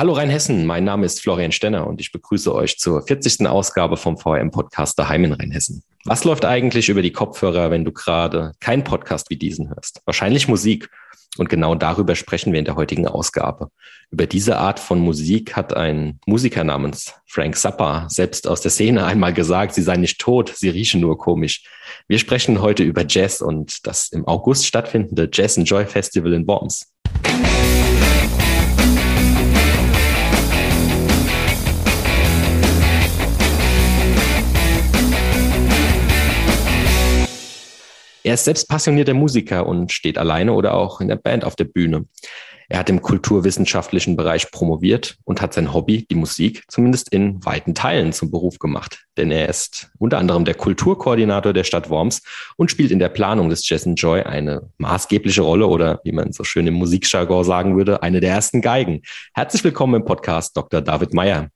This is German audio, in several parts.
Hallo Rheinhessen, mein Name ist Florian Stenner und ich begrüße euch zur 40. Ausgabe vom VM-Podcast daheim in Rheinhessen. Was läuft eigentlich über die Kopfhörer, wenn du gerade keinen Podcast wie diesen hörst? Wahrscheinlich Musik. Und genau darüber sprechen wir in der heutigen Ausgabe. Über diese Art von Musik hat ein Musiker namens Frank Zappa selbst aus der Szene einmal gesagt, sie seien nicht tot, sie riechen nur komisch. Wir sprechen heute über Jazz und das im August stattfindende Jazz and Joy Festival in Worms. Er ist selbst passionierter Musiker und steht alleine oder auch in der Band auf der Bühne. Er hat im kulturwissenschaftlichen Bereich promoviert und hat sein Hobby, die Musik, zumindest in weiten Teilen zum Beruf gemacht. Denn er ist unter anderem der Kulturkoordinator der Stadt Worms und spielt in der Planung des Jazz Joy eine maßgebliche Rolle oder, wie man so schön im Musikjargon sagen würde, eine der ersten Geigen. Herzlich willkommen im Podcast Dr. David Meyer.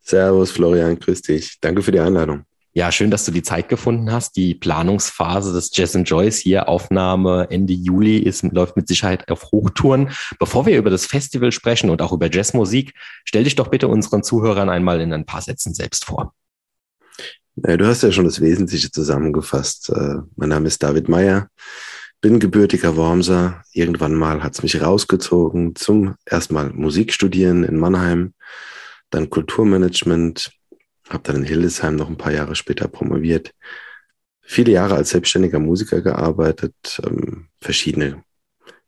Servus Florian, grüß dich. Danke für die Einladung. Ja, schön, dass du die Zeit gefunden hast. Die Planungsphase des Jazz and Joyce hier, Aufnahme Ende Juli, ist, läuft mit Sicherheit auf Hochtouren. Bevor wir über das Festival sprechen und auch über Jazzmusik, stell dich doch bitte unseren Zuhörern einmal in ein paar Sätzen selbst vor. Du hast ja schon das Wesentliche zusammengefasst. Äh, mein Name ist David Meyer, bin gebürtiger Wormser. Irgendwann mal hat es mich rausgezogen zum erstmal Musik studieren in Mannheim, dann Kulturmanagement, habe dann in Hildesheim noch ein paar Jahre später promoviert. Viele Jahre als selbstständiger Musiker gearbeitet, ähm, verschiedene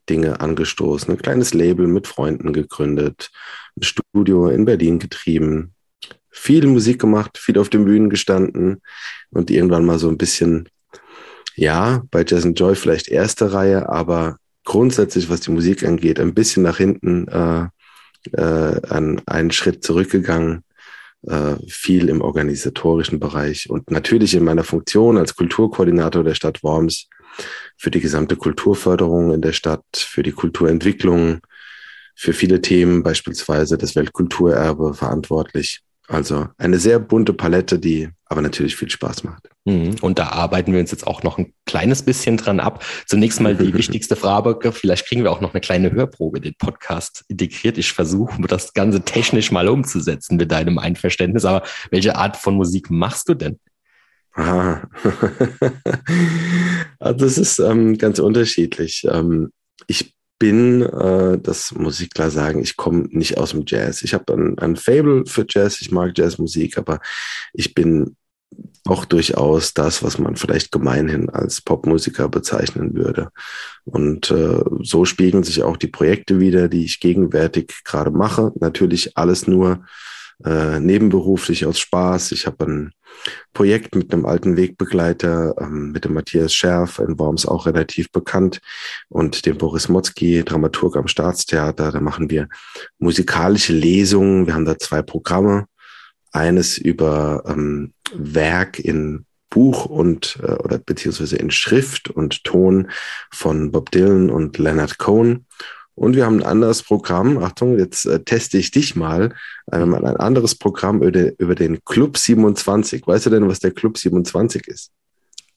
Dinge angestoßen, ein kleines Label mit Freunden gegründet, ein Studio in Berlin getrieben, viel Musik gemacht, viel auf den Bühnen gestanden und irgendwann mal so ein bisschen, ja, bei Jazz Joy vielleicht erste Reihe, aber grundsätzlich, was die Musik angeht, ein bisschen nach hinten äh, äh, an einen Schritt zurückgegangen viel im organisatorischen Bereich und natürlich in meiner Funktion als Kulturkoordinator der Stadt Worms für die gesamte Kulturförderung in der Stadt, für die Kulturentwicklung, für viele Themen, beispielsweise das Weltkulturerbe verantwortlich. Also eine sehr bunte Palette, die aber natürlich viel Spaß macht. Mhm. Und da arbeiten wir uns jetzt auch noch ein kleines bisschen dran ab. Zunächst mal die wichtigste Frage, vielleicht kriegen wir auch noch eine kleine Hörprobe den Podcast integriert. Ich versuche das Ganze technisch mal umzusetzen mit deinem Einverständnis. Aber welche Art von Musik machst du denn? Ah. also das ist ähm, ganz unterschiedlich. Ähm, ich bin, äh, das muss ich klar sagen, ich komme nicht aus dem Jazz. Ich habe ein, ein Fable für Jazz, ich mag Jazzmusik, aber ich bin auch durchaus das, was man vielleicht gemeinhin als Popmusiker bezeichnen würde. Und äh, so spiegeln sich auch die Projekte wieder, die ich gegenwärtig gerade mache. Natürlich alles nur äh, nebenberuflich aus Spaß. Ich habe ein Projekt mit einem alten Wegbegleiter, ähm, mit dem Matthias Scherf in Worms auch relativ bekannt und dem Boris Motzki, Dramaturg am Staatstheater. Da machen wir musikalische Lesungen. Wir haben da zwei Programme. Eines über ähm, Werk in Buch und äh, oder beziehungsweise in Schrift und Ton von Bob Dylan und Leonard Cohen und wir haben ein anderes Programm. Achtung, jetzt äh, teste ich dich mal. Äh, ein anderes Programm über, über den Club 27. Weißt du denn, was der Club 27 ist?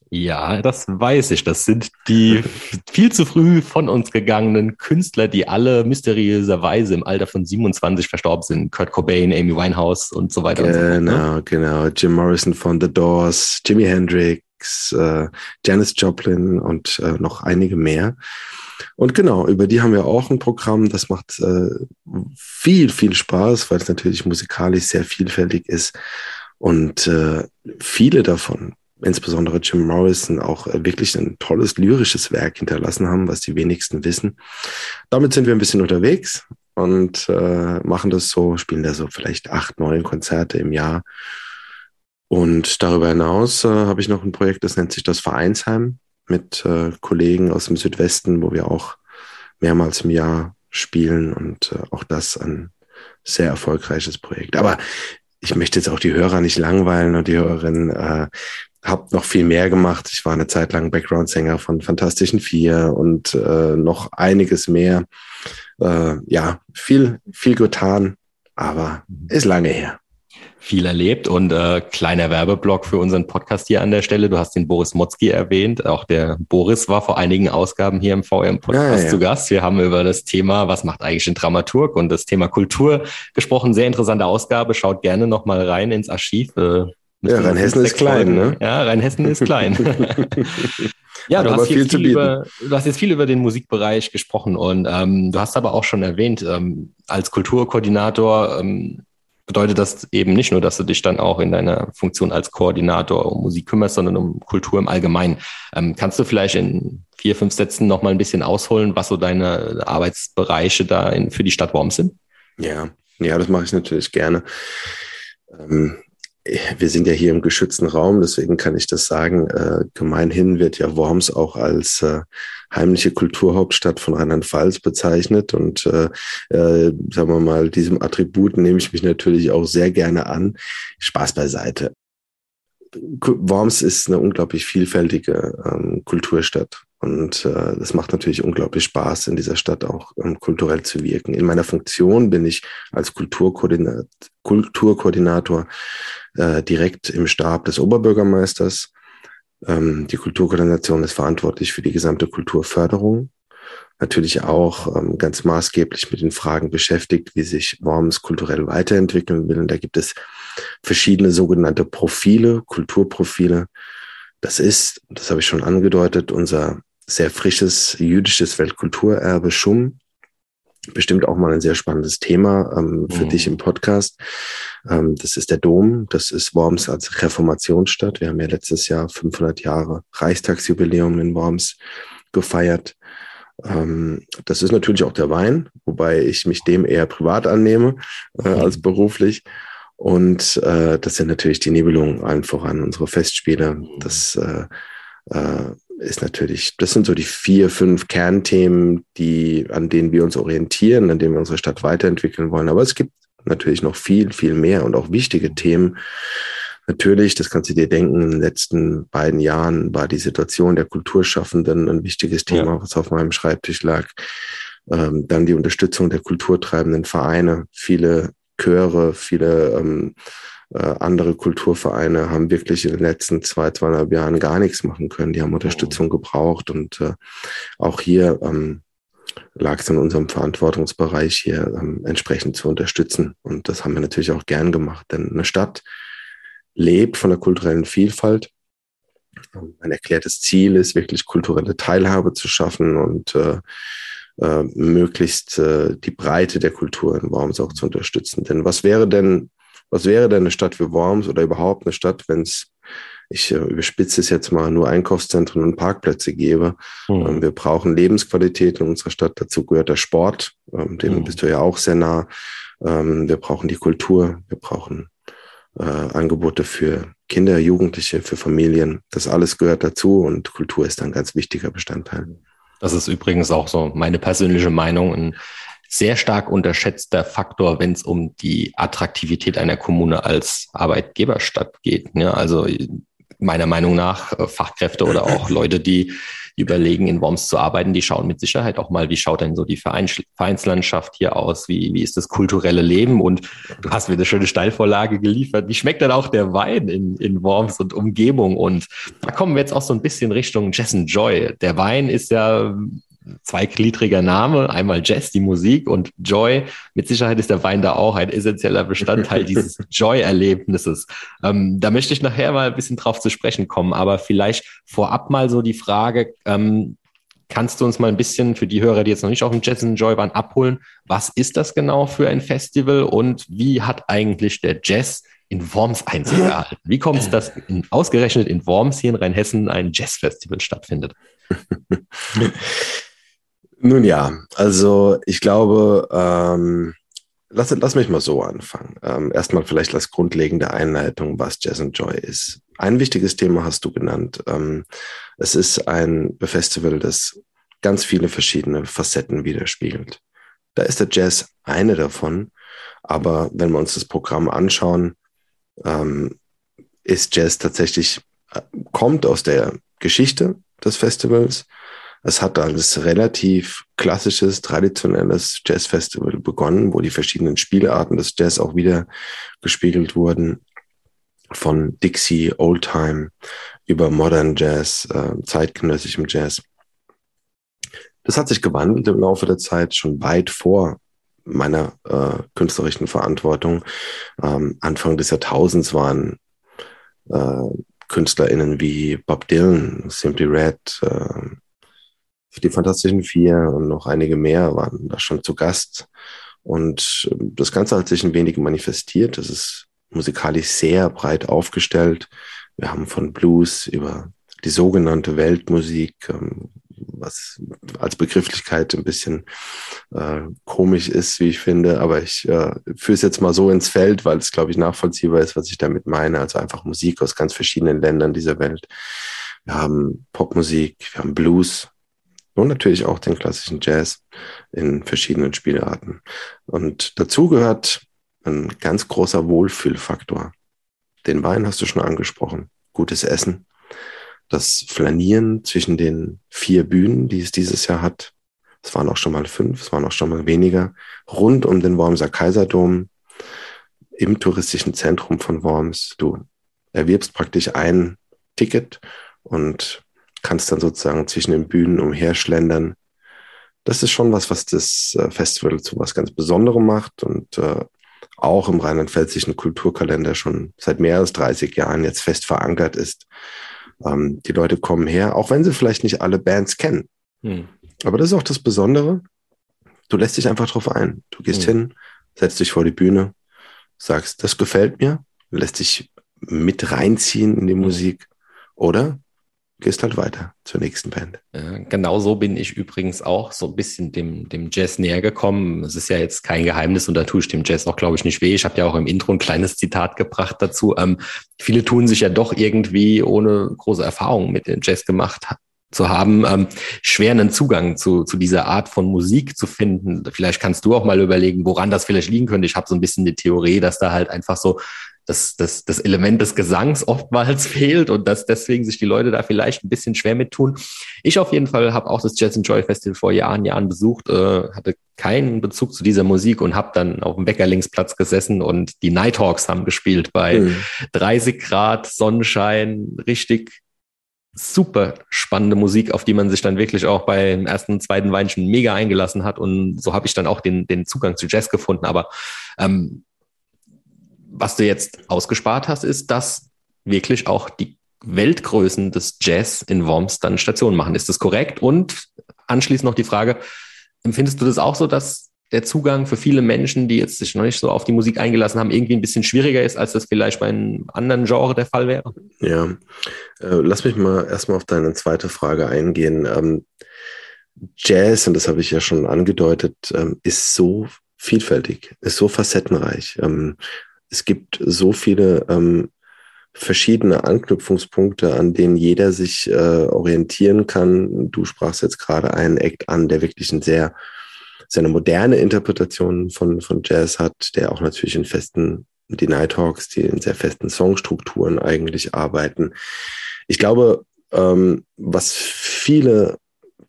Ja, das weiß ich. Das sind die viel zu früh von uns gegangenen Künstler, die alle mysteriöserweise im Alter von 27 verstorben sind. Kurt Cobain, Amy Winehouse und so weiter. Genau, so fort, ne? genau. Jim Morrison von The Doors, Jimi Hendrix, äh, Janis Joplin und äh, noch einige mehr. Und genau, über die haben wir auch ein Programm. Das macht äh, viel, viel Spaß, weil es natürlich musikalisch sehr vielfältig ist. Und äh, viele davon, insbesondere Jim Morrison, auch äh, wirklich ein tolles lyrisches Werk hinterlassen haben, was die wenigsten wissen. Damit sind wir ein bisschen unterwegs und äh, machen das so, spielen da so vielleicht acht, neun Konzerte im Jahr. Und darüber hinaus äh, habe ich noch ein Projekt, das nennt sich das Vereinsheim mit äh, Kollegen aus dem Südwesten, wo wir auch mehrmals im Jahr spielen und äh, auch das ein sehr erfolgreiches Projekt. Aber ich möchte jetzt auch die Hörer nicht langweilen und die Hörerinnen. Äh, hab noch viel mehr gemacht. Ich war eine Zeit lang Background-Sänger von Fantastischen Vier und äh, noch einiges mehr. Äh, ja, viel, viel getan, aber ist lange her. Viel erlebt und äh, kleiner Werbeblock für unseren Podcast hier an der Stelle. Du hast den Boris Motzki erwähnt. Auch der Boris war vor einigen Ausgaben hier im VM-Podcast ja, ja. zu Gast. Wir haben über das Thema, was macht eigentlich ein Dramaturg und das Thema Kultur gesprochen. Sehr interessante Ausgabe. Schaut gerne noch mal rein ins Archiv. Äh, ja, Rheinhessen ist klein, ne? Ja, Rheinhessen ist klein. ja, du hast, viel viel über, du hast, jetzt viel über den Musikbereich gesprochen und ähm, du hast aber auch schon erwähnt, ähm, als Kulturkoordinator ähm, bedeutet das eben nicht nur, dass du dich dann auch in deiner Funktion als Koordinator um Musik kümmerst, sondern um Kultur im Allgemeinen. Ähm, kannst du vielleicht in vier, fünf Sätzen noch mal ein bisschen ausholen, was so deine Arbeitsbereiche da in, für die Stadt Worms sind? Ja, ja, das mache ich natürlich gerne. Ähm, wir sind ja hier im geschützten Raum, deswegen kann ich das sagen. Äh, gemeinhin wird ja Worms auch als äh, heimliche Kulturhauptstadt von Rheinland-Pfalz bezeichnet. Und äh, äh, sagen wir mal, diesem Attribut nehme ich mich natürlich auch sehr gerne an. Spaß beiseite. Worms ist eine unglaublich vielfältige ähm, Kulturstadt. Und äh, das macht natürlich unglaublich Spaß, in dieser Stadt auch ähm, kulturell zu wirken. In meiner Funktion bin ich als Kulturkoordinator, Kulturkoordinator äh, direkt im Stab des Oberbürgermeisters. Ähm, die Kulturkoordination ist verantwortlich für die gesamte Kulturförderung. Natürlich auch ähm, ganz maßgeblich mit den Fragen beschäftigt, wie sich Worms kulturell weiterentwickeln will. Und da gibt es verschiedene sogenannte Profile, Kulturprofile. Das ist, das habe ich schon angedeutet, unser sehr frisches jüdisches Weltkulturerbe Schum. Bestimmt auch mal ein sehr spannendes Thema ähm, für mhm. dich im Podcast. Ähm, das ist der Dom. Das ist Worms als Reformationsstadt. Wir haben ja letztes Jahr 500 Jahre Reichstagsjubiläum in Worms gefeiert. Ähm, das ist natürlich auch der Wein, wobei ich mich dem eher privat annehme äh, mhm. als beruflich. Und äh, das sind natürlich die Nibelungen allen voran, unsere Festspiele. Mhm. Das äh, äh, ist natürlich, das sind so die vier, fünf Kernthemen, die, an denen wir uns orientieren, an denen wir unsere Stadt weiterentwickeln wollen. Aber es gibt natürlich noch viel, viel mehr und auch wichtige Themen. Natürlich, das kannst du dir denken, in den letzten beiden Jahren war die Situation der Kulturschaffenden ein wichtiges Thema, ja. was auf meinem Schreibtisch lag. Ähm, dann die Unterstützung der kulturtreibenden Vereine, viele Chöre, viele ähm, äh, andere Kulturvereine haben wirklich in den letzten zwei, zweieinhalb Jahren gar nichts machen können. Die haben Unterstützung oh. gebraucht und äh, auch hier ähm, lag es in unserem Verantwortungsbereich hier ähm, entsprechend zu unterstützen. Und das haben wir natürlich auch gern gemacht, denn eine Stadt lebt von der kulturellen Vielfalt. Ein erklärtes Ziel ist wirklich kulturelle Teilhabe zu schaffen und äh, äh, möglichst äh, die Breite der Kultur in Worms auch zu unterstützen. Denn was wäre denn was wäre denn eine Stadt wie Worms oder überhaupt eine Stadt, wenn es, ich äh, überspitze es jetzt mal, nur Einkaufszentren und Parkplätze gäbe? Mhm. Ähm, wir brauchen Lebensqualität in unserer Stadt. Dazu gehört der Sport, ähm, dem mhm. bist du ja auch sehr nah. Ähm, wir brauchen die Kultur, wir brauchen äh, Angebote für Kinder, Jugendliche, für Familien. Das alles gehört dazu und Kultur ist ein ganz wichtiger Bestandteil. Das ist übrigens auch so meine persönliche Meinung. Ein sehr stark unterschätzter Faktor, wenn es um die Attraktivität einer Kommune als Arbeitgeberstadt geht. Ja, also meiner Meinung nach äh, Fachkräfte oder auch Leute, die überlegen, in Worms zu arbeiten, die schauen mit Sicherheit auch mal, wie schaut denn so die Vereins Vereinslandschaft hier aus, wie, wie ist das kulturelle Leben und du hast mir eine schöne Steilvorlage geliefert. Wie schmeckt denn auch der Wein in, in Worms und Umgebung? Und da kommen wir jetzt auch so ein bisschen Richtung Jess and Joy. Der Wein ist ja zweigliedriger Name, einmal Jazz, die Musik und Joy. Mit Sicherheit ist der Wein da auch ein essentieller Bestandteil dieses Joy-Erlebnisses. Ähm, da möchte ich nachher mal ein bisschen drauf zu sprechen kommen, aber vielleicht vorab mal so die Frage, ähm, kannst du uns mal ein bisschen für die Hörer, die jetzt noch nicht auf dem Jazz and Joy waren, abholen? Was ist das genau für ein Festival und wie hat eigentlich der Jazz in Worms Einzug erhalten? Wie kommt es, dass in, ausgerechnet in Worms hier in Rheinhessen ein Jazzfestival stattfindet? Nun ja, also ich glaube, ähm, lass, lass mich mal so anfangen. Ähm, erstmal vielleicht als grundlegende Einleitung, was Jazz and Joy ist. Ein wichtiges Thema hast du genannt. Ähm, es ist ein Festival, das ganz viele verschiedene Facetten widerspiegelt. Da ist der Jazz eine davon, aber wenn wir uns das Programm anschauen, ähm, ist Jazz tatsächlich, äh, kommt aus der Geschichte des Festivals, Es hat als relativ klassisches, traditionelles Jazzfestival begonnen, wo die verschiedenen Spielarten des Jazz auch wieder gespiegelt wurden. Von Dixie, Oldtime über Modern Jazz, äh, zeitgenössischem Jazz. Das hat sich gewandelt im Laufe der Zeit, schon weit vor meiner äh, künstlerischen Verantwortung. Ähm, Anfang des Jahrtausends waren äh, KünstlerInnen wie Bob Dylan, Simply Red, äh, die Fantastischen Vier und noch einige mehr waren da schon zu Gast. Und äh, das Ganze hat sich ein wenig manifestiert. Es ist musikalisch sehr breit aufgestellt. Wir haben von Blues über die sogenannte Weltmusik, ähm, was als Begrifflichkeit ein bisschen äh, komisch ist, wie ich finde. Aber ich äh, führe es jetzt mal so ins Feld, weil es, glaube ich, nachvollziehbar ist, was ich damit meine. Also einfach Musik aus ganz verschiedenen Ländern dieser Welt. Wir haben Popmusik, wir haben Blues und natürlich auch den klassischen Jazz in verschiedenen Spielarten. Und dazu gehört ein ganz großer Wohlfühlfaktor. Den Wein hast du schon angesprochen. Gutes Essen, das Flanieren zwischen den vier Bühnen, die es dieses Jahr hat. Es waren auch schon mal fünf, es waren auch schon mal weniger. Rund um den Wormser Kaiserdom, im touristischen Zentrum von Worms. Du erwirbst praktisch ein Ticket und kannst dann sozusagen zwischen den Bühnen umherschlendern. Das ist schon was, was das äh, Festival zu was ganz Besonderem macht und äh, auch im rheinland-pfälzischen Kulturkalender schon seit mehr als 30 Jahren jetzt fest verankert ist. Ähm, die Leute kommen her, auch wenn sie vielleicht nicht alle Bands kennen. Hm. Aber das ist auch das Besondere. Du lässt dich einfach drauf ein. Du gehst hm. hin, setzt dich vor die Bühne, sagst, das gefällt mir, lässt dich mit reinziehen in die hm. Musik. Oder gehst halt weiter zur nächsten Band. Ja, genau so bin ich übrigens auch so ein bisschen dem, dem Jazz näher gekommen. Es ist ja jetzt kein Geheimnis und da tue ich dem Jazz auch, glaube ich, nicht weh. Ich habe ja auch im Intro ein kleines Zitat gebracht dazu. Ähm, viele tun sich ja doch irgendwie, ohne große Erfahrung mit dem Jazz gemacht zu haben, ähm, schwer einen Zugang zu, zu dieser Art von Musik zu finden. Vielleicht kannst du auch mal überlegen, woran das vielleicht liegen könnte. Ich habe so ein bisschen die Theorie, dass da halt einfach so das, das, das Element des Gesangs oftmals fehlt und dass deswegen sich die Leute da vielleicht ein bisschen schwer mit tun. Ich auf jeden Fall habe auch das Jazz and Joy Festival vor Jahren, Jahren besucht, äh, hatte keinen Bezug zu dieser Musik und habe dann auf dem Bäckerlingsplatz gesessen und die Nighthawks haben gespielt bei mhm. 30 Grad, Sonnenschein, richtig super spannende Musik, auf die man sich dann wirklich auch beim ersten, zweiten Weinchen mega eingelassen hat. Und so habe ich dann auch den, den Zugang zu Jazz gefunden. Aber ähm, was du jetzt ausgespart hast, ist, dass wirklich auch die Weltgrößen des Jazz in Worms dann Station machen. Ist das korrekt? Und anschließend noch die Frage, empfindest du das auch so, dass der Zugang für viele Menschen, die jetzt sich noch nicht so auf die Musik eingelassen haben, irgendwie ein bisschen schwieriger ist, als das vielleicht bei einem anderen Genre der Fall wäre? Ja, äh, lass mich mal erstmal auf deine zweite Frage eingehen. Ähm, Jazz, und das habe ich ja schon angedeutet, ähm, ist so vielfältig, ist so facettenreich. Ähm, es gibt so viele ähm, verschiedene Anknüpfungspunkte, an denen jeder sich äh, orientieren kann. Du sprachst jetzt gerade einen Act an, der wirklich ein sehr, sehr eine moderne Interpretation von, von Jazz hat, der auch natürlich in festen, die Nighthawks, die in sehr festen Songstrukturen eigentlich arbeiten. Ich glaube, ähm, was viele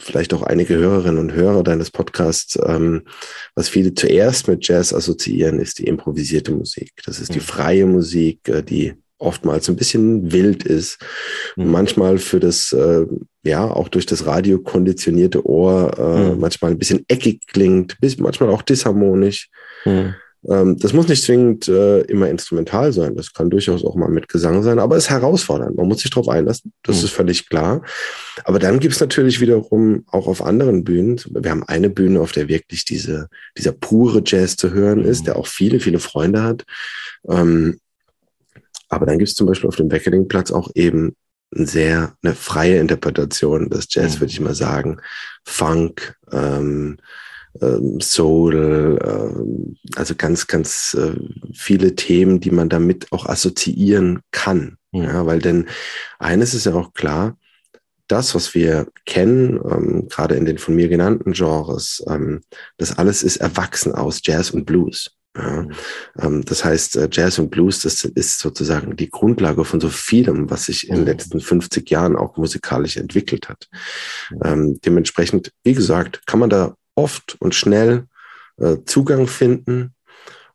vielleicht auch einige Hörerinnen und Hörer deines Podcasts, ähm, was viele zuerst mit Jazz assoziieren, ist die improvisierte Musik. Das ist die mhm. freie Musik, äh, die oftmals ein bisschen wild ist, mhm. manchmal für das, äh, ja, auch durch das Radio konditionierte Ohr äh, mhm. manchmal ein bisschen eckig klingt, bis manchmal auch disharmonisch. Mhm. Ähm, das muss nicht zwingend äh, immer instrumental sein. Das kann durchaus auch mal mit Gesang sein, aber es ist herausfordernd. Man muss sich darauf einlassen. Das mhm. ist völlig klar. Aber dann gibt es natürlich wiederum auch auf anderen Bühnen. Wir haben eine Bühne, auf der wirklich diese, dieser pure Jazz zu hören mhm. ist, der auch viele, viele Freunde hat. Ähm, aber dann gibt es zum Beispiel auf dem Beckeringplatz auch eben sehr eine freie Interpretation des Jazz, mhm. würde ich mal sagen. Funk, ähm, ähm, Soul, äh, also ganz, ganz äh, viele Themen, die man damit auch assoziieren kann. Mhm. Ja, weil denn eines ist ja auch klar, das, was wir kennen, ähm, gerade in den von mir genannten Genres, ähm, das alles ist erwachsen aus Jazz und Blues. Ja, ähm, das heißt, äh, Jazz und Blues, das ist sozusagen die Grundlage von so vielem, was sich in den mhm. letzten 50 Jahren auch musikalisch entwickelt hat. Ähm, dementsprechend, wie gesagt, kann man da oft und schnell äh, Zugang finden.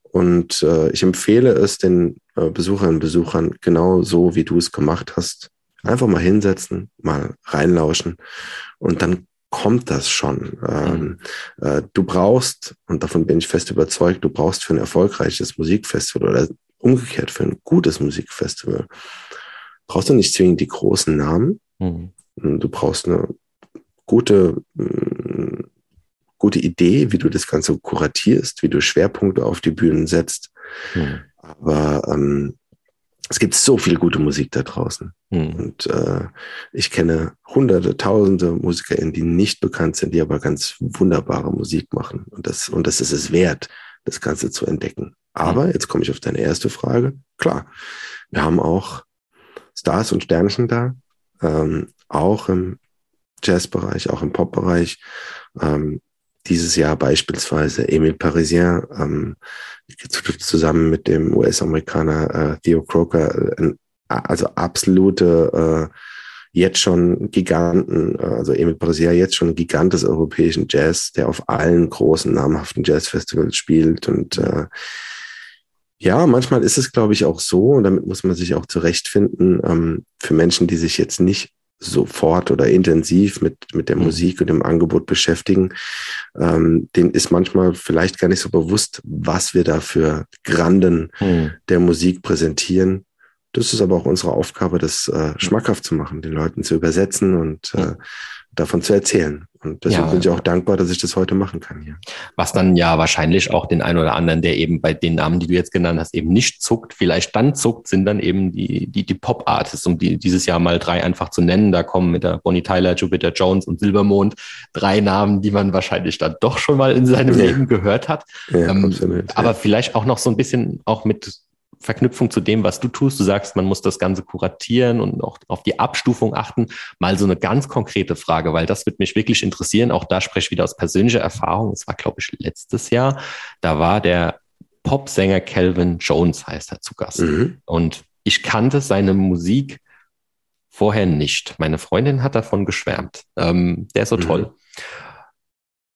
Und äh, ich empfehle es den äh, Besucherinnen und Besuchern genau so, wie du es gemacht hast. Einfach mal hinsetzen, mal reinlauschen und dann kommt das schon. Ähm, mhm. äh, du brauchst, und davon bin ich fest überzeugt, du brauchst für ein erfolgreiches Musikfestival oder umgekehrt für ein gutes Musikfestival, brauchst du nicht zwingend die großen Namen. Mhm. Du brauchst eine gute, gute Idee, wie du das Ganze kuratierst, wie du Schwerpunkte auf die Bühnen setzt. Mhm. Aber ähm, es gibt so viel gute Musik da draußen. Mhm. Und äh, ich kenne hunderte, tausende MusikerInnen, die nicht bekannt sind, die aber ganz wunderbare Musik machen. Und das, und das ist es wert, das Ganze zu entdecken. Aber mhm. jetzt komme ich auf deine erste Frage. Klar, wir haben auch Stars und Sternchen da, ähm, auch im Jazzbereich, auch im Popbereich. Ähm, dieses Jahr beispielsweise Emil Parisien ähm, zusammen mit dem US-Amerikaner äh, Theo Croker, äh, also absolute äh, jetzt schon Giganten, äh, also Emil Parisien jetzt schon Gigant des europäischen Jazz, der auf allen großen namhaften Jazzfestivals spielt und äh, ja, manchmal ist es, glaube ich, auch so, und damit muss man sich auch zurechtfinden, ähm, für Menschen, die sich jetzt nicht sofort oder intensiv mit, mit der mhm. Musik und dem Angebot beschäftigen, ähm, denen ist manchmal vielleicht gar nicht so bewusst, was wir da für Granden mhm. der Musik präsentieren. Das ist aber auch unsere Aufgabe, das äh, schmackhaft zu machen, den Leuten zu übersetzen und äh, davon zu erzählen. Und deswegen ja. bin ich auch dankbar, dass ich das heute machen kann hier. Was dann ja wahrscheinlich auch den einen oder anderen, der eben bei den Namen, die du jetzt genannt hast, eben nicht zuckt, vielleicht dann zuckt, sind dann eben die, die, die Pop-Artists, um die dieses Jahr mal drei einfach zu nennen. Da kommen mit der Bonnie Tyler, Jupiter Jones und Silbermond drei Namen, die man wahrscheinlich dann doch schon mal in seinem ja. Leben gehört hat. Ja, ähm, absolut, aber vielleicht auch noch so ein bisschen auch mit Verknüpfung zu dem, was du tust. Du sagst, man muss das Ganze kuratieren und auch auf die Abstufung achten. Mal so eine ganz konkrete Frage, weil das wird mich wirklich interessieren. Auch da spreche ich wieder aus persönlicher Erfahrung. Es war, glaube ich, letztes Jahr. Da war der Popsänger Calvin Jones, heißt er, zu Gast. Mhm. Und ich kannte seine Musik vorher nicht. Meine Freundin hat davon geschwärmt. Ähm, der ist so mhm. toll.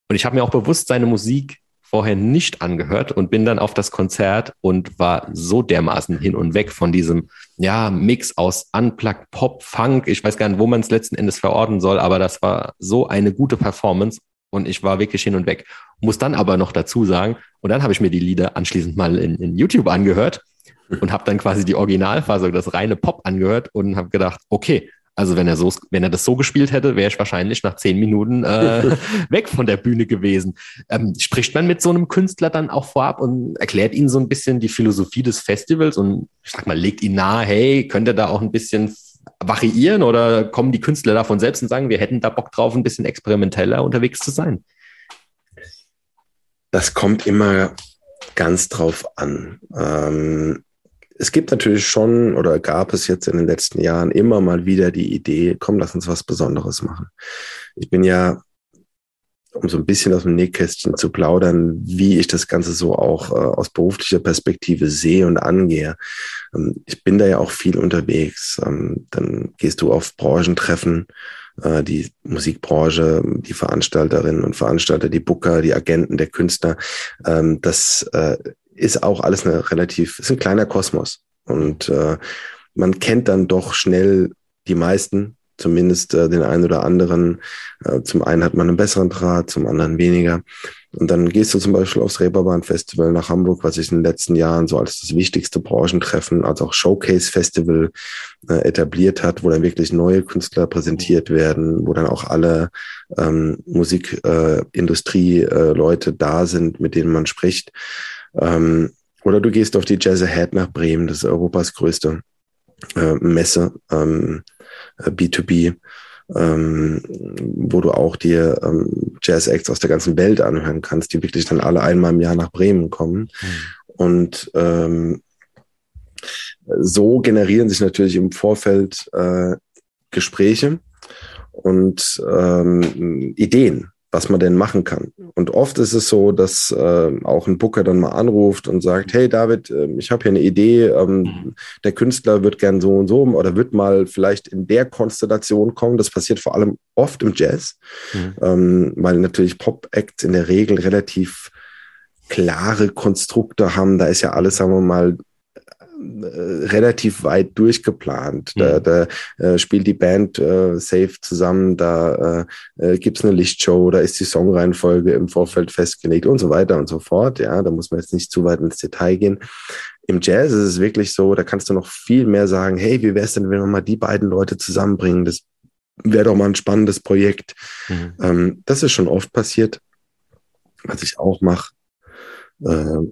Und ich habe mir auch bewusst seine Musik vorher nicht angehört und bin dann auf das Konzert und war so dermaßen hin und weg von diesem ja, Mix aus Unplugged Pop, Funk. Ich weiß gar nicht, wo man es letzten Endes verorten soll, aber das war so eine gute Performance und ich war wirklich hin und weg. Muss dann aber noch dazu sagen, und dann habe ich mir die Lieder anschließend mal in, in YouTube angehört und habe dann quasi die Originalfassung, das reine Pop angehört und habe gedacht, okay, also wenn er so, wenn er das so gespielt hätte, wäre ich wahrscheinlich nach zehn Minuten äh, weg von der Bühne gewesen. Ähm, spricht man mit so einem Künstler dann auch vorab und erklärt ihnen so ein bisschen die Philosophie des Festivals und ich sag mal, legt ihn nahe, hey, könnt ihr da auch ein bisschen variieren oder kommen die Künstler davon selbst und sagen, wir hätten da Bock drauf, ein bisschen experimenteller unterwegs zu sein? Das kommt immer ganz drauf an. Ähm, es gibt natürlich schon oder gab es jetzt in den letzten Jahren immer mal wieder die Idee, komm, lass uns was Besonderes machen. Ich bin ja, um so ein bisschen aus dem Nähkästchen zu plaudern, wie ich das Ganze so auch äh, aus beruflicher Perspektive sehe und angehe. Ähm, ich bin da ja auch viel unterwegs. Ähm, dann gehst du auf Branchentreffen, äh, die Musikbranche, die Veranstalterinnen und Veranstalter, die Booker, die Agenten, der Künstler. Ähm, das äh, ist auch alles eine relativ, ist ein kleiner Kosmos. Und äh, man kennt dann doch schnell die meisten, zumindest äh, den einen oder anderen. Äh, zum einen hat man einen besseren Draht, zum anderen weniger. Und dann gehst du zum Beispiel aufs Reeperbahn Festival nach Hamburg, was sich in den letzten Jahren so als das wichtigste Branchentreffen, als auch Showcase Festival äh, etabliert hat, wo dann wirklich neue Künstler präsentiert werden, wo dann auch alle ähm, Musikindustrie äh, Leute da sind, mit denen man spricht. Ähm, oder du gehst auf die Jazz Ahead nach Bremen, das ist Europas größte äh, Messe, ähm, B2B, äh, ähm, wo du auch dir ähm, Jazz-Acts aus der ganzen Welt anhören kannst, die wirklich dann alle einmal im Jahr nach Bremen kommen. Mhm. Und ähm, so generieren sich natürlich im Vorfeld äh, Gespräche und ähm, Ideen was man denn machen kann. Und oft ist es so, dass äh, auch ein Booker dann mal anruft und sagt, hey David, äh, ich habe hier eine Idee, ähm, mhm. der Künstler wird gern so und so oder wird mal vielleicht in der Konstellation kommen. Das passiert vor allem oft im Jazz, mhm. ähm, weil natürlich Pop-Acts in der Regel relativ klare Konstrukte haben. Da ist ja alles, sagen wir mal, relativ weit durchgeplant. Da, mhm. da äh, spielt die Band äh, safe zusammen, da äh, äh gibt es eine Lichtshow, da ist die Songreihenfolge im Vorfeld festgelegt und so weiter und so fort. Ja, da muss man jetzt nicht zu weit ins Detail gehen. Im Jazz ist es wirklich so, da kannst du noch viel mehr sagen, hey, wie wäre es denn, wenn wir mal die beiden Leute zusammenbringen? Das wäre doch mal ein spannendes Projekt. Mhm. Ähm, das ist schon oft passiert. Was ich auch mache, äh,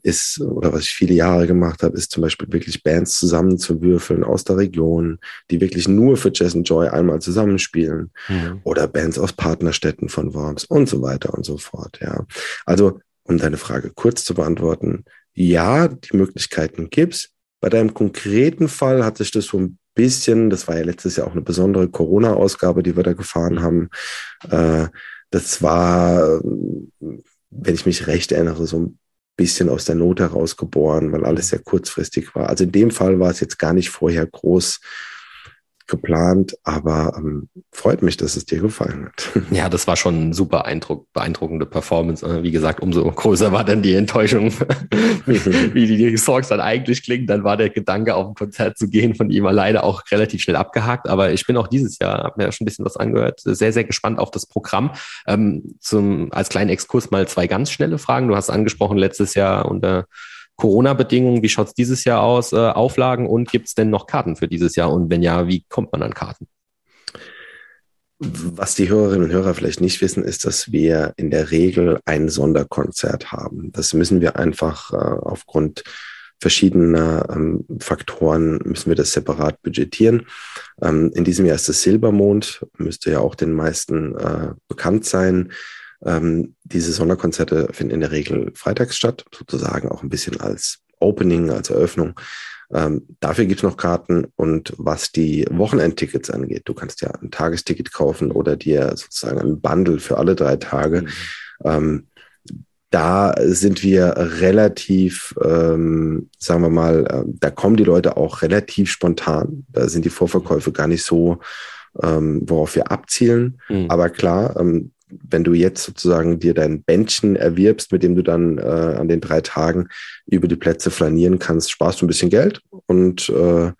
ist, oder was ich viele Jahre gemacht habe, ist zum Beispiel wirklich Bands zusammenzuwürfeln aus der Region, die wirklich nur für Jazz and Joy einmal zusammenspielen. Mhm. Oder Bands aus Partnerstädten von Worms und so weiter und so fort. Ja. Also, um deine Frage kurz zu beantworten, ja, die Möglichkeiten gibt's. Bei deinem konkreten Fall hat sich das so ein bisschen, das war ja letztes Jahr auch eine besondere Corona-Ausgabe, die wir da gefahren haben. Äh, das war, wenn ich mich recht erinnere, so ein bisschen aus der Not heraus geboren, weil alles sehr kurzfristig war. Also in dem Fall war es jetzt gar nicht vorher groß geplant, aber ähm, freut mich, dass es dir gefallen hat. Ja, das war schon eine super Eindruck, beeindruckende Performance. Äh, wie gesagt, umso größer war dann die Enttäuschung, wie die Songs dann eigentlich klingen. Dann war der Gedanke, auf ein Konzert zu gehen, von ihm alleine auch relativ schnell abgehakt. Aber ich bin auch dieses Jahr, habe mir ja schon ein bisschen was angehört, sehr, sehr gespannt auf das Programm. Ähm, zum, als kleinen Exkurs mal zwei ganz schnelle Fragen. Du hast angesprochen, letztes Jahr unter Corona-Bedingungen, wie schaut es dieses Jahr aus, äh, Auflagen und gibt es denn noch Karten für dieses Jahr? Und wenn ja, wie kommt man an Karten? Was die Hörerinnen und Hörer vielleicht nicht wissen, ist, dass wir in der Regel ein Sonderkonzert haben. Das müssen wir einfach äh, aufgrund verschiedener ähm, Faktoren müssen wir das separat budgetieren. Ähm, in diesem Jahr ist es Silbermond, müsste ja auch den meisten äh, bekannt sein. Ähm, diese Sonderkonzerte finden in der Regel freitags statt, sozusagen auch ein bisschen als Opening, als Eröffnung. Ähm, dafür gibt es noch Karten und was die Wochenendtickets angeht, du kannst ja ein Tagesticket kaufen oder dir sozusagen ein Bundle für alle drei Tage. Mhm. Ähm, da sind wir relativ, ähm, sagen wir mal, äh, da kommen die Leute auch relativ spontan. Da sind die Vorverkäufe gar nicht so, ähm, worauf wir abzielen. Mhm. Aber klar, ähm, wenn du jetzt sozusagen dir dein Bändchen erwirbst, mit dem du dann äh, an den drei Tagen über die Plätze flanieren kannst, sparst du ein bisschen Geld und äh,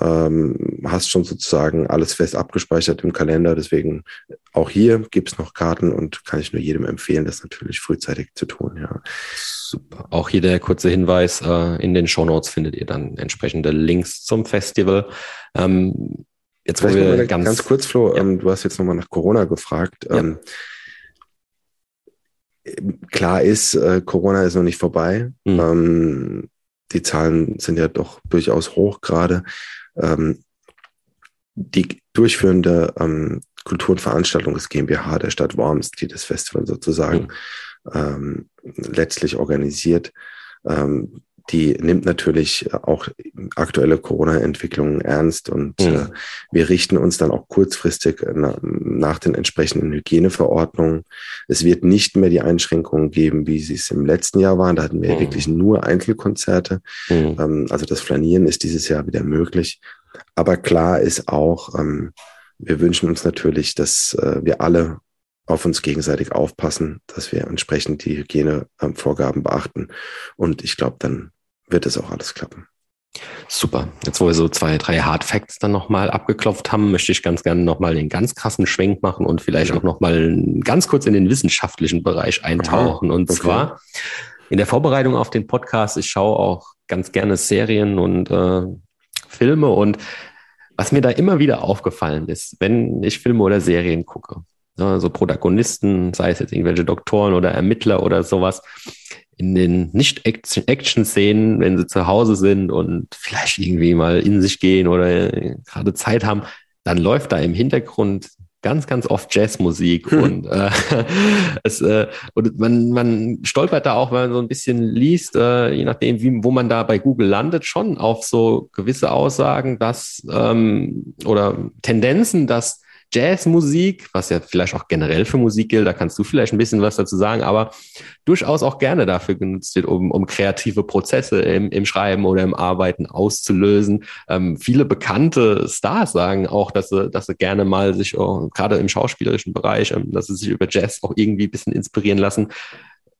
ähm, hast schon sozusagen alles fest abgespeichert im Kalender. Deswegen auch hier gibt es noch Karten und kann ich nur jedem empfehlen, das natürlich frühzeitig zu tun. Ja. Super. Auch hier der kurze Hinweis, äh, in den Show Notes findet ihr dann entsprechende Links zum Festival. Ähm, Jetzt wo wir ganz, ganz kurz, Flo, ja. ähm, du hast jetzt nochmal nach Corona gefragt. Ja. Ähm, klar ist, äh, Corona ist noch nicht vorbei. Mhm. Ähm, die Zahlen sind ja doch durchaus hoch gerade. Ähm, die durchführende ähm, Kultur- und Veranstaltung des GmbH der Stadt Worms, die das Festival sozusagen mhm. letztlich organisiert, ähm, die nimmt natürlich auch aktuelle Corona-Entwicklungen ernst und mhm. äh, wir richten uns dann auch kurzfristig na, nach den entsprechenden Hygieneverordnungen. Es wird nicht mehr die Einschränkungen geben, wie sie es im letzten Jahr waren. Da hatten wir mhm. wirklich nur Einzelkonzerte. Mhm. Ähm, also das Flanieren ist dieses Jahr wieder möglich. Aber klar ist auch, ähm, wir wünschen uns natürlich, dass äh, wir alle auf uns gegenseitig aufpassen, dass wir entsprechend die Hygienevorgaben beachten. Und ich glaube, dann wird es auch alles klappen. Super. Jetzt, wo wir so zwei, drei Hard Facts dann nochmal abgeklopft haben, möchte ich ganz gerne nochmal den ganz krassen Schwenk machen und vielleicht ja. auch nochmal ganz kurz in den wissenschaftlichen Bereich eintauchen. Aha, und okay. zwar in der Vorbereitung auf den Podcast, ich schaue auch ganz gerne Serien und äh, Filme und was mir da immer wieder aufgefallen ist, wenn ich Filme oder Serien gucke, so Protagonisten, sei es jetzt irgendwelche Doktoren oder Ermittler oder sowas, in den Nicht-Action-Szenen, wenn sie zu Hause sind und vielleicht irgendwie mal in sich gehen oder gerade Zeit haben, dann läuft da im Hintergrund ganz, ganz oft Jazzmusik hm. und, äh, es, äh, und man, man stolpert da auch, wenn man so ein bisschen liest, äh, je nachdem, wie, wo man da bei Google landet, schon auf so gewisse Aussagen, dass ähm, oder Tendenzen, dass Jazzmusik, was ja vielleicht auch generell für Musik gilt, da kannst du vielleicht ein bisschen was dazu sagen, aber durchaus auch gerne dafür genutzt wird, um, um kreative Prozesse im, im Schreiben oder im Arbeiten auszulösen. Ähm, viele bekannte Stars sagen auch, dass sie, dass sie gerne mal sich, oh, gerade im schauspielerischen Bereich, ähm, dass sie sich über Jazz auch irgendwie ein bisschen inspirieren lassen.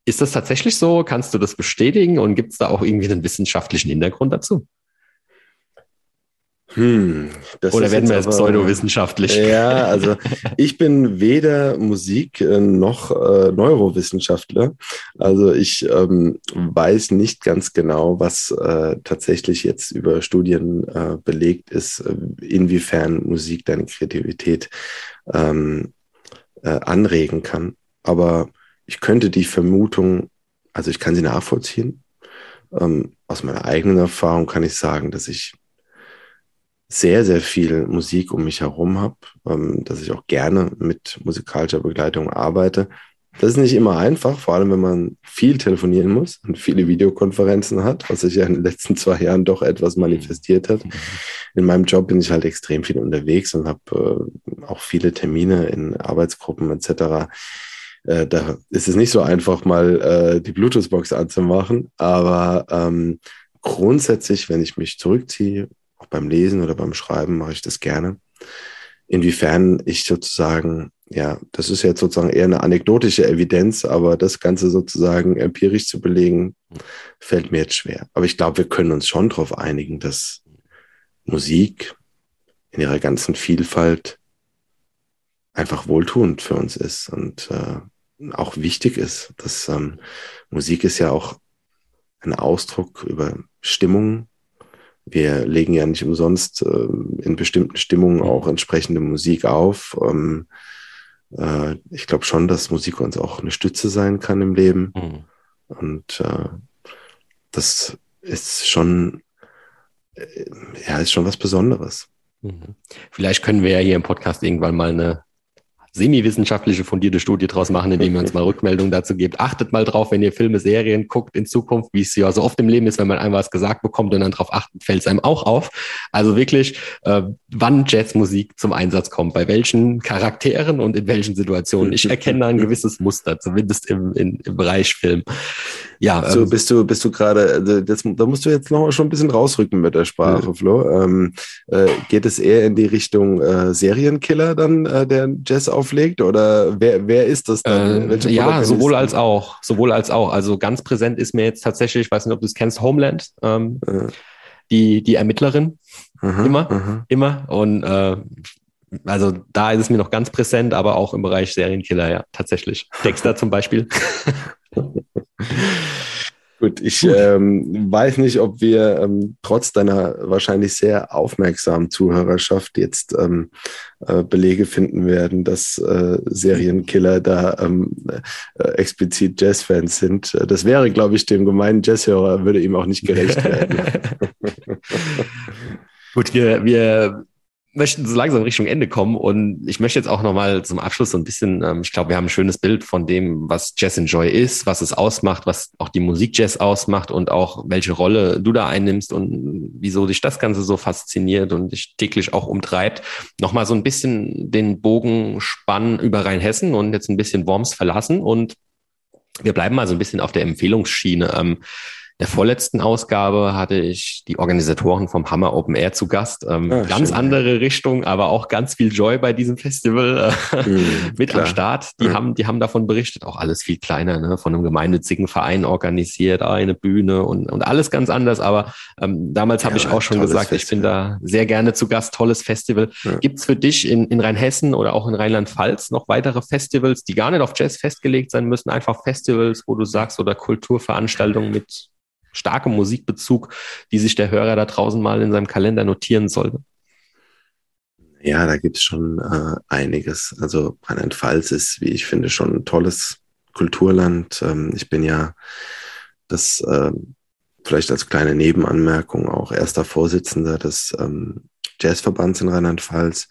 Ist das tatsächlich so? Kannst du das bestätigen und gibt es da auch irgendwie einen wissenschaftlichen Hintergrund dazu? Hm, Oder werden wir jetzt pseudowissenschaftlich? Ja, also ich bin weder Musik äh, noch äh, Neurowissenschaftler. Also ich ähm, weiß nicht ganz genau, was äh, tatsächlich jetzt über Studien äh, belegt ist, äh, inwiefern Musik deine Kreativität ähm, äh, anregen kann. Aber ich könnte die Vermutung, also ich kann sie nachvollziehen. Ähm, aus meiner eigenen Erfahrung kann ich sagen, dass ich sehr, sehr viel Musik um mich herum habe, ähm, dass ich auch gerne mit musikalischer Begleitung arbeite. Das ist nicht immer einfach, vor allem wenn man viel telefonieren muss und viele Videokonferenzen hat, was sich ja in den letzten zwei Jahren doch etwas mhm. manifestiert hat. In meinem Job bin ich halt extrem viel unterwegs und habe äh, auch viele Termine in Arbeitsgruppen etc. Äh, da ist es nicht so einfach, mal äh, die Bluetooth-Box anzumachen, aber ähm, grundsätzlich, wenn ich mich zurückziehe, auch beim Lesen oder beim Schreiben mache ich das gerne. Inwiefern ich sozusagen, ja, das ist jetzt sozusagen eher eine anekdotische Evidenz, aber das Ganze sozusagen empirisch zu belegen, fällt mir jetzt schwer. Aber ich glaube, wir können uns schon darauf einigen, dass Musik in ihrer ganzen Vielfalt einfach wohltuend für uns ist und äh, auch wichtig ist. Dass ähm, Musik ist ja auch ein Ausdruck über Stimmung, wir legen ja nicht umsonst äh, in bestimmten Stimmungen auch entsprechende Musik auf. Ähm, äh, ich glaube schon, dass Musik uns auch eine Stütze sein kann im Leben. Mhm. Und äh, das ist schon, äh, ja, ist schon was Besonderes. Mhm. Vielleicht können wir ja hier im Podcast irgendwann mal eine semi-wissenschaftliche fundierte Studie draus machen, indem ihr uns mal Rückmeldungen dazu gebt. Achtet mal drauf, wenn ihr Filme, Serien guckt in Zukunft, wie es ja so oft im Leben ist, wenn man einmal was gesagt bekommt und dann drauf achtet, fällt es einem auch auf. Also wirklich, äh, wann Jazzmusik zum Einsatz kommt, bei welchen Charakteren und in welchen Situationen. Ich erkenne da ein gewisses Muster, zumindest im, in, im Bereich Film. Ja, so ähm, bist du, bist du gerade, also da musst du jetzt noch schon ein bisschen rausrücken mit der Sprache. Flo. Ähm, äh, geht es eher in die Richtung äh, Serienkiller dann, äh, der Jazz auflegt? Oder wer, wer ist das dann? Äh, ja, sowohl als auch. Sowohl als auch. Also ganz präsent ist mir jetzt tatsächlich, ich weiß nicht, ob du es kennst, Homeland. Ähm, die, die Ermittlerin. Aha, immer, aha. immer. Und äh, also da ist es mir noch ganz präsent, aber auch im Bereich Serienkiller, ja, tatsächlich. Dexter zum Beispiel. Gut, ich Ähm, weiß nicht, ob wir ähm, trotz deiner wahrscheinlich sehr aufmerksamen Zuhörerschaft jetzt ähm, äh, Belege finden werden, dass äh, Serienkiller da ähm, äh, explizit Jazzfans sind. Das wäre, glaube ich, dem gemeinen Jazzhörer würde ihm auch nicht gerecht werden. Gut, wir, wir möchten so langsam Richtung Ende kommen und ich möchte jetzt auch nochmal zum Abschluss so ein bisschen, ähm, ich glaube, wir haben ein schönes Bild von dem, was Jazz Enjoy ist, was es ausmacht, was auch die Musik Jazz ausmacht und auch welche Rolle du da einnimmst und wieso dich das Ganze so fasziniert und dich täglich auch umtreibt. Nochmal so ein bisschen den Bogen spannen über Rheinhessen und jetzt ein bisschen Worms verlassen und wir bleiben mal so ein bisschen auf der Empfehlungsschiene. Ähm, der vorletzten Ausgabe hatte ich die Organisatoren vom Hammer Open Air zu Gast. Ähm, ah, ganz schön, andere ja. Richtung, aber auch ganz viel Joy bei diesem Festival äh, mhm, mit klar. am Start. Die, mhm. haben, die haben davon berichtet, auch alles viel kleiner, ne? von einem gemeinnützigen Verein organisiert, eine Bühne und, und alles ganz anders. Aber ähm, damals ja, habe ich auch schon gesagt, Festival. ich bin da sehr gerne zu Gast. Tolles Festival. Ja. Gibt es für dich in, in Rheinhessen oder auch in Rheinland-Pfalz noch weitere Festivals, die gar nicht auf Jazz festgelegt sein müssen? Einfach Festivals, wo du sagst, oder Kulturveranstaltungen mit starkem Musikbezug, die sich der Hörer da draußen mal in seinem Kalender notieren sollte? Ja, da gibt es schon äh, einiges. Also Rheinland-Pfalz ist, wie ich finde, schon ein tolles Kulturland. Ähm, ich bin ja das äh, vielleicht als kleine Nebenanmerkung auch erster Vorsitzender des ähm, Jazzverbands in Rheinland-Pfalz.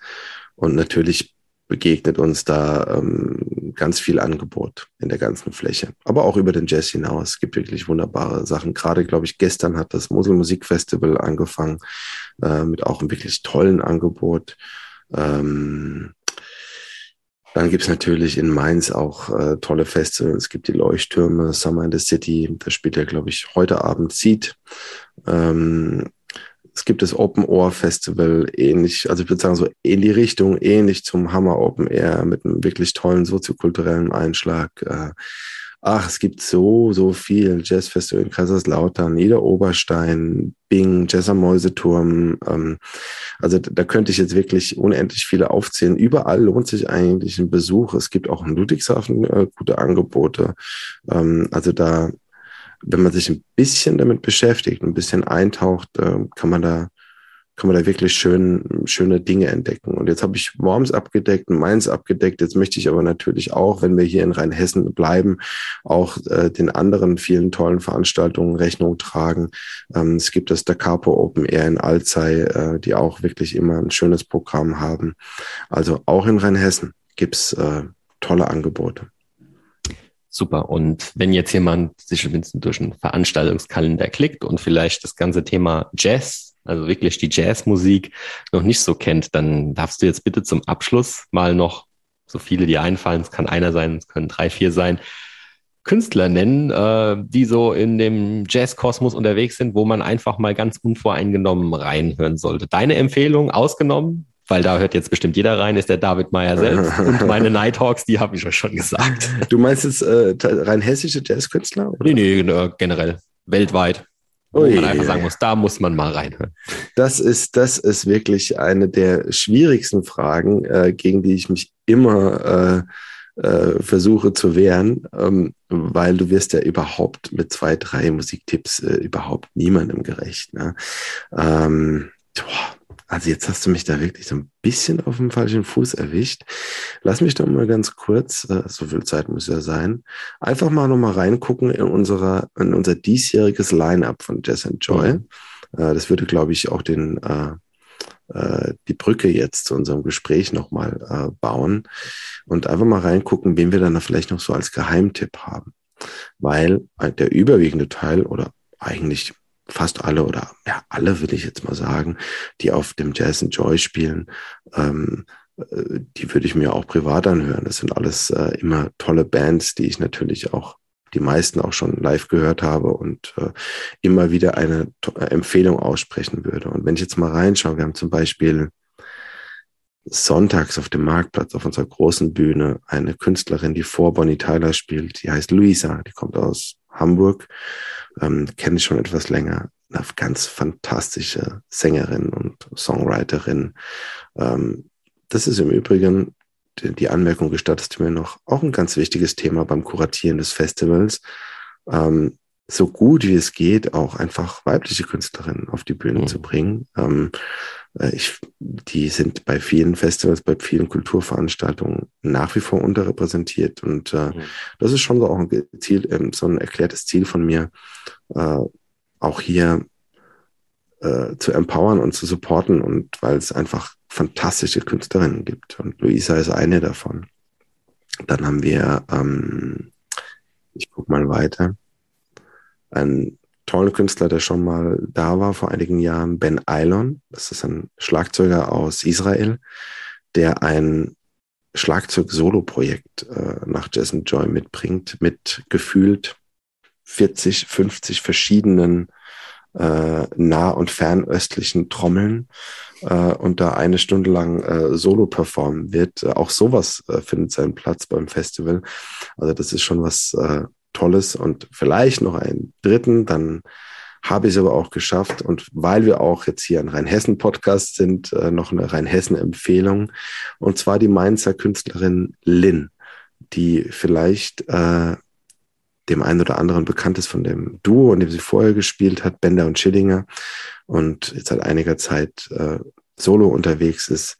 Und natürlich begegnet uns da ähm, ganz viel Angebot in der ganzen Fläche. Aber auch über den Jazz hinaus. Es gibt wirklich wunderbare Sachen. Gerade, glaube ich, gestern hat das Mosel Musikfestival angefangen äh, mit auch einem wirklich tollen Angebot. Ähm, Dann gibt es natürlich in Mainz auch äh, tolle Feste. Es gibt die Leuchttürme, Summer in the City. Da spielt ja, glaube ich, heute Abend Seed. Ähm, es gibt das Open Ohr Festival, ähnlich, also ich würde sagen, so in die Richtung, ähnlich zum Hammer Open Air mit einem wirklich tollen soziokulturellen Einschlag. Äh, ach, es gibt so, so viel Jazzfestival in Kaiserslautern, Niederoberstein, Bing, Jazz am Mäuseturm. Ähm, also da könnte ich jetzt wirklich unendlich viele aufzählen. Überall lohnt sich eigentlich ein Besuch. Es gibt auch in Ludwigshafen äh, gute Angebote. Ähm, also da wenn man sich ein bisschen damit beschäftigt, ein bisschen eintaucht, äh, kann man da kann man da wirklich schön, schöne Dinge entdecken. Und jetzt habe ich Worms abgedeckt und Mainz abgedeckt. Jetzt möchte ich aber natürlich auch, wenn wir hier in Rheinhessen bleiben, auch äh, den anderen vielen tollen Veranstaltungen Rechnung tragen. Ähm, es gibt das Da Open Air in Alzey, äh, die auch wirklich immer ein schönes Programm haben. Also auch in Rheinhessen gibt's äh, tolle Angebote. Super. Und wenn jetzt jemand sich durch einen Veranstaltungskalender klickt und vielleicht das ganze Thema Jazz, also wirklich die Jazzmusik, noch nicht so kennt, dann darfst du jetzt bitte zum Abschluss mal noch so viele, die einfallen, es kann einer sein, es können drei, vier sein, Künstler nennen, äh, die so in dem Jazzkosmos unterwegs sind, wo man einfach mal ganz unvoreingenommen reinhören sollte. Deine Empfehlung ausgenommen? Weil da hört jetzt bestimmt jeder rein, ist der David Meyer selbst. Und meine Nighthawks, die habe ich euch schon gesagt. Du meinst jetzt äh, rein hessische Jazzkünstler? Nee, nee, äh, generell, weltweit. Wo Ui, man einfach sagen muss, da muss man mal reinhören. Das ist, das ist wirklich eine der schwierigsten Fragen, äh, gegen die ich mich immer äh, äh, versuche zu wehren, ähm, weil du wirst ja überhaupt mit zwei, drei Musiktipps äh, überhaupt niemandem gerecht. Ne? Ähm, boah also jetzt hast du mich da wirklich so ein bisschen auf dem falschen Fuß erwischt. Lass mich doch mal ganz kurz, äh, so viel Zeit muss ja sein, einfach mal nochmal reingucken in unserer, in unser diesjähriges Line-up von Jazz and Joy. Mhm. Äh, das würde, glaube ich, auch den, äh, die Brücke jetzt zu unserem Gespräch nochmal bauen und einfach mal reingucken, wen wir dann vielleicht noch so als Geheimtipp haben. Weil der überwiegende Teil oder eigentlich fast alle oder ja, alle will ich jetzt mal sagen, die auf dem Jazz and Joy spielen, ähm, äh, die würde ich mir auch privat anhören. Das sind alles äh, immer tolle Bands, die ich natürlich auch die meisten auch schon live gehört habe und äh, immer wieder eine Empfehlung aussprechen würde. Und wenn ich jetzt mal reinschaue, wir haben zum Beispiel sonntags auf dem Marktplatz auf unserer großen Bühne eine Künstlerin, die vor Bonnie Tyler spielt, die heißt Luisa, die kommt aus Hamburg ähm, kenne ich schon etwas länger. Eine ganz fantastische Sängerin und Songwriterin. Ähm, das ist im Übrigen, die, Anmerkung gestattest du mir noch, auch ein ganz wichtiges Thema beim Kuratieren des Festivals. Ähm, so gut wie es geht, auch einfach weibliche Künstlerinnen auf die Bühne mhm. zu bringen. Ähm, äh, ich, die sind bei vielen Festivals, bei vielen Kulturveranstaltungen nach wie vor unterrepräsentiert. Und äh, mhm. das ist schon so auch ein Ziel, ähm, so ein erklärtes Ziel von mir, äh, auch hier äh, zu empowern und zu supporten. Und weil es einfach fantastische Künstlerinnen gibt. Und Luisa ist eine davon. Dann haben wir, ähm, ich guck mal weiter, ein tollen Künstler, der schon mal da war vor einigen Jahren, Ben Eilon. Das ist ein Schlagzeuger aus Israel, der ein Schlagzeug-Solo-Projekt äh, nach and Joy mitbringt, mit gefühlt 40, 50 verschiedenen äh, nah- und fernöstlichen Trommeln äh, und da eine Stunde lang äh, Solo performen wird. Auch sowas äh, findet seinen Platz beim Festival. Also das ist schon was äh, Tolles und vielleicht noch einen dritten, dann habe ich es aber auch geschafft. Und weil wir auch jetzt hier ein Rheinhessen-Podcast sind, äh, noch eine Rheinhessen-Empfehlung. Und zwar die Mainzer Künstlerin Lynn, die vielleicht äh, dem einen oder anderen bekannt ist von dem Duo, in dem sie vorher gespielt hat, Bender und Schillinger. Und jetzt seit einiger Zeit äh, solo unterwegs ist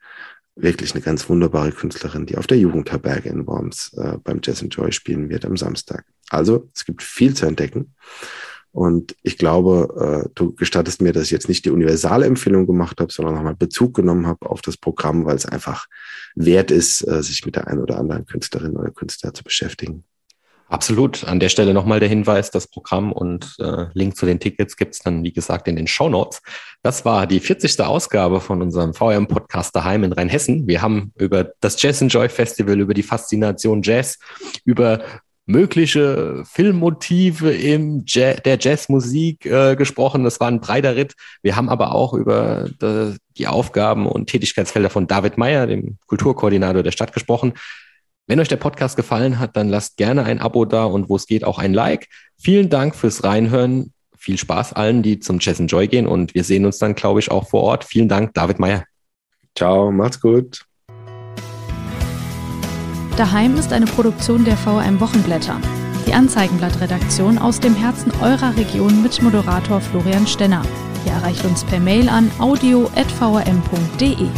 wirklich eine ganz wunderbare Künstlerin, die auf der Jugendherberge in Worms äh, beim Jazz and Joy spielen wird am Samstag. Also es gibt viel zu entdecken. Und ich glaube, äh, du gestattest mir, dass ich jetzt nicht die universale Empfehlung gemacht habe, sondern nochmal Bezug genommen habe auf das Programm, weil es einfach wert ist, äh, sich mit der einen oder anderen Künstlerin oder Künstler zu beschäftigen. Absolut. An der Stelle nochmal der Hinweis, das Programm und äh, Link zu den Tickets gibt's dann, wie gesagt, in den Show Notes. Das war die 40. Ausgabe von unserem VM-Podcast daheim in Rheinhessen. Wir haben über das Jazz Enjoy Festival, über die Faszination Jazz, über mögliche Filmmotive im ja der Jazzmusik äh, gesprochen. Das war ein breiter Ritt. Wir haben aber auch über die Aufgaben und Tätigkeitsfelder von David Meyer, dem Kulturkoordinator der Stadt, gesprochen. Wenn euch der Podcast gefallen hat, dann lasst gerne ein Abo da und wo es geht auch ein Like. Vielen Dank fürs Reinhören. Viel Spaß allen, die zum Chess Joy gehen und wir sehen uns dann, glaube ich, auch vor Ort. Vielen Dank, David Meyer. Ciao, macht's gut. Daheim ist eine Produktion der VRM Wochenblätter. Die Anzeigenblattredaktion aus dem Herzen eurer Region mit Moderator Florian Stenner. Ihr erreicht uns per Mail an audio.vrm.de.